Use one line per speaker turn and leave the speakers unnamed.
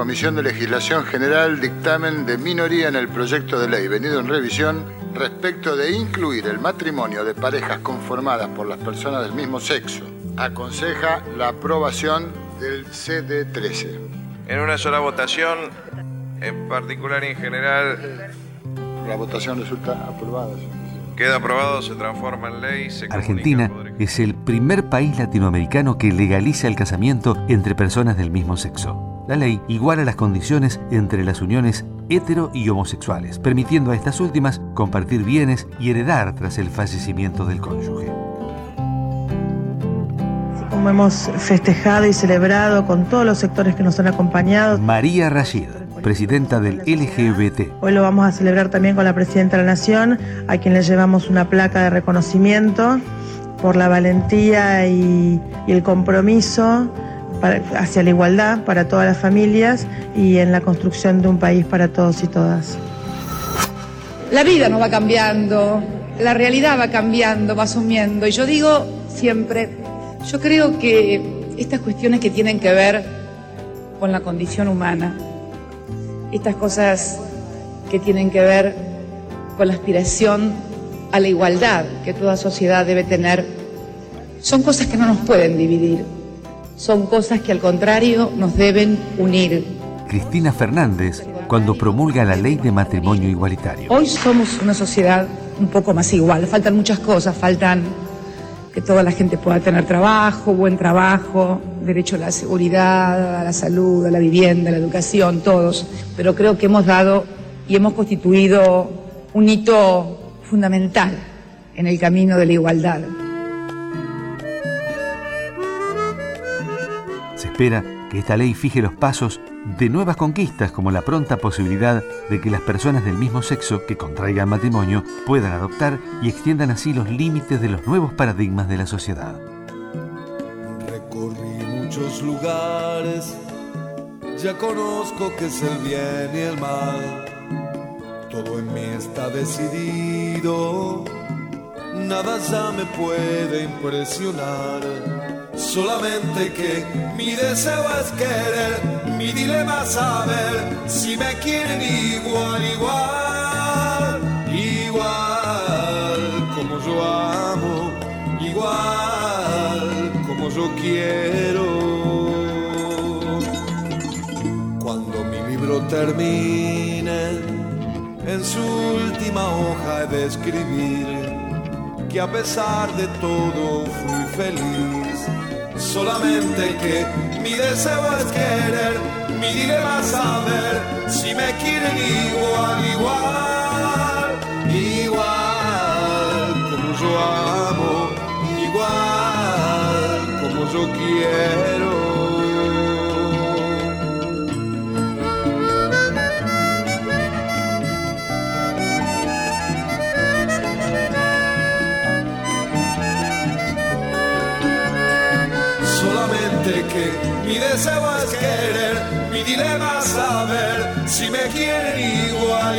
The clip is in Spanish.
Comisión de Legislación General dictamen de minoría en el proyecto de ley venido en revisión respecto de incluir el matrimonio de parejas conformadas por las personas del mismo sexo. Aconseja la aprobación del CD13.
En una sola votación, en particular y en general,
La votación resulta aprobada.
queda aprobado, se transforma en ley. Se
Argentina es el primer país latinoamericano que legaliza el casamiento entre personas del mismo sexo. La ley iguala las condiciones entre las uniones hetero y homosexuales, permitiendo a estas últimas compartir bienes y heredar tras el fallecimiento del cónyuge.
Como hemos festejado y celebrado con todos los sectores que nos han acompañado.
María Rashid, presidenta del LGBT.
Hoy lo vamos a celebrar también con la Presidenta de la Nación, a quien le llevamos una placa de reconocimiento por la valentía y, y el compromiso hacia la igualdad para todas las familias y en la construcción de un país para todos y todas.
La vida nos va cambiando, la realidad va cambiando, va asumiendo. Y yo digo siempre, yo creo que estas cuestiones que tienen que ver con la condición humana, estas cosas que tienen que ver con la aspiración a la igualdad que toda sociedad debe tener, son cosas que no nos pueden dividir, son cosas que al contrario nos deben unir.
Cristina Fernández, cuando promulga la ley de matrimonio igualitario.
Hoy somos una sociedad un poco más igual. Faltan muchas cosas. Faltan que toda la gente pueda tener trabajo, buen trabajo, derecho a la seguridad, a la salud, a la vivienda, a la educación, todos. Pero creo que hemos dado y hemos constituido un hito fundamental en el camino de la igualdad.
Se espera que esta ley fije los pasos de nuevas conquistas como la pronta posibilidad de que las personas del mismo sexo que contraigan matrimonio puedan adoptar y extiendan así los límites de los nuevos paradigmas de la sociedad.
Recorrí muchos lugares, ya conozco que es el bien y el mal. Todo en mí está decidido, nada ya me puede impresionar. Solamente que mi deseo es querer, mi dilema saber si me quieren igual, igual, igual como yo amo, igual como yo quiero. Cuando mi libro termine, en su última hoja he de escribir que a pesar de todo fui feliz. Solamente que mi deseo es querer, mi dilema es saber si me quieren igual, igual, igual como yo amo, igual como yo quiero. Que mi deseo es querer, mi dilema es saber si me quieren igual,